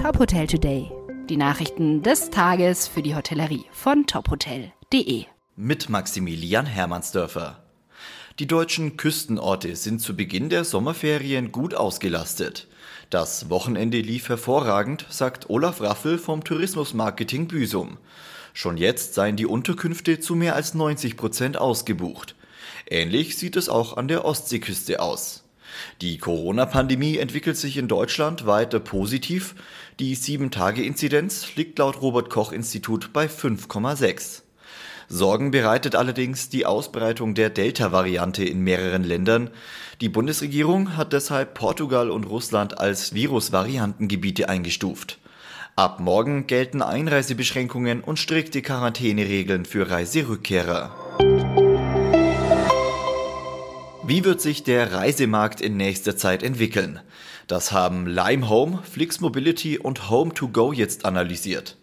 Top Hotel Today. Die Nachrichten des Tages für die Hotellerie von tophotel.de. Mit Maximilian Hermannsdörfer. Die deutschen Küstenorte sind zu Beginn der Sommerferien gut ausgelastet. Das Wochenende lief hervorragend, sagt Olaf Raffel vom Tourismusmarketing Büsum. Schon jetzt seien die Unterkünfte zu mehr als 90 Prozent ausgebucht. Ähnlich sieht es auch an der Ostseeküste aus. Die Corona-Pandemie entwickelt sich in Deutschland weiter positiv. Die 7-Tage-Inzidenz liegt laut Robert Koch-Institut bei 5,6. Sorgen bereitet allerdings die Ausbreitung der Delta-Variante in mehreren Ländern. Die Bundesregierung hat deshalb Portugal und Russland als Virusvariantengebiete eingestuft. Ab morgen gelten Einreisebeschränkungen und strikte Quarantäneregeln für Reiserückkehrer. Wie wird sich der Reisemarkt in nächster Zeit entwickeln? Das haben Lime Home, Flix Mobility und Home2Go jetzt analysiert.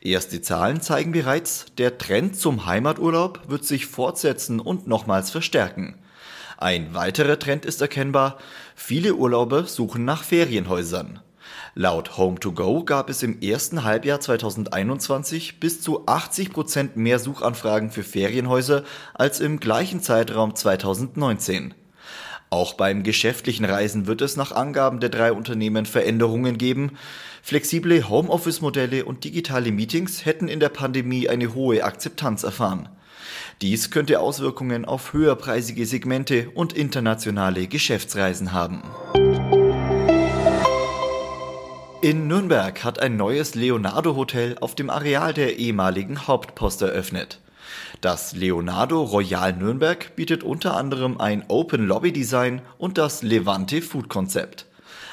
Erste Zahlen zeigen bereits, der Trend zum Heimaturlaub wird sich fortsetzen und nochmals verstärken. Ein weiterer Trend ist erkennbar, viele Urlauber suchen nach Ferienhäusern. Laut Home2Go gab es im ersten Halbjahr 2021 bis zu 80 Prozent mehr Suchanfragen für Ferienhäuser als im gleichen Zeitraum 2019. Auch beim geschäftlichen Reisen wird es nach Angaben der drei Unternehmen Veränderungen geben. Flexible Homeoffice-Modelle und digitale Meetings hätten in der Pandemie eine hohe Akzeptanz erfahren. Dies könnte Auswirkungen auf höherpreisige Segmente und internationale Geschäftsreisen haben. In Nürnberg hat ein neues Leonardo Hotel auf dem Areal der ehemaligen Hauptpost eröffnet. Das Leonardo Royal Nürnberg bietet unter anderem ein Open Lobby Design und das Levante Food Konzept.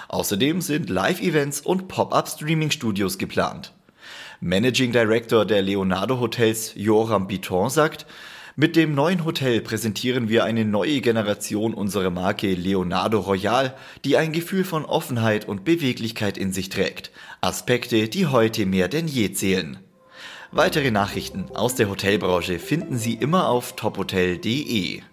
Außerdem sind Live-Events und Pop-up Streaming Studios geplant. Managing Director der Leonardo Hotels Joram Biton sagt, mit dem neuen Hotel präsentieren wir eine neue Generation unserer Marke Leonardo Royal, die ein Gefühl von Offenheit und Beweglichkeit in sich trägt. Aspekte, die heute mehr denn je zählen. Weitere Nachrichten aus der Hotelbranche finden Sie immer auf tophotel.de.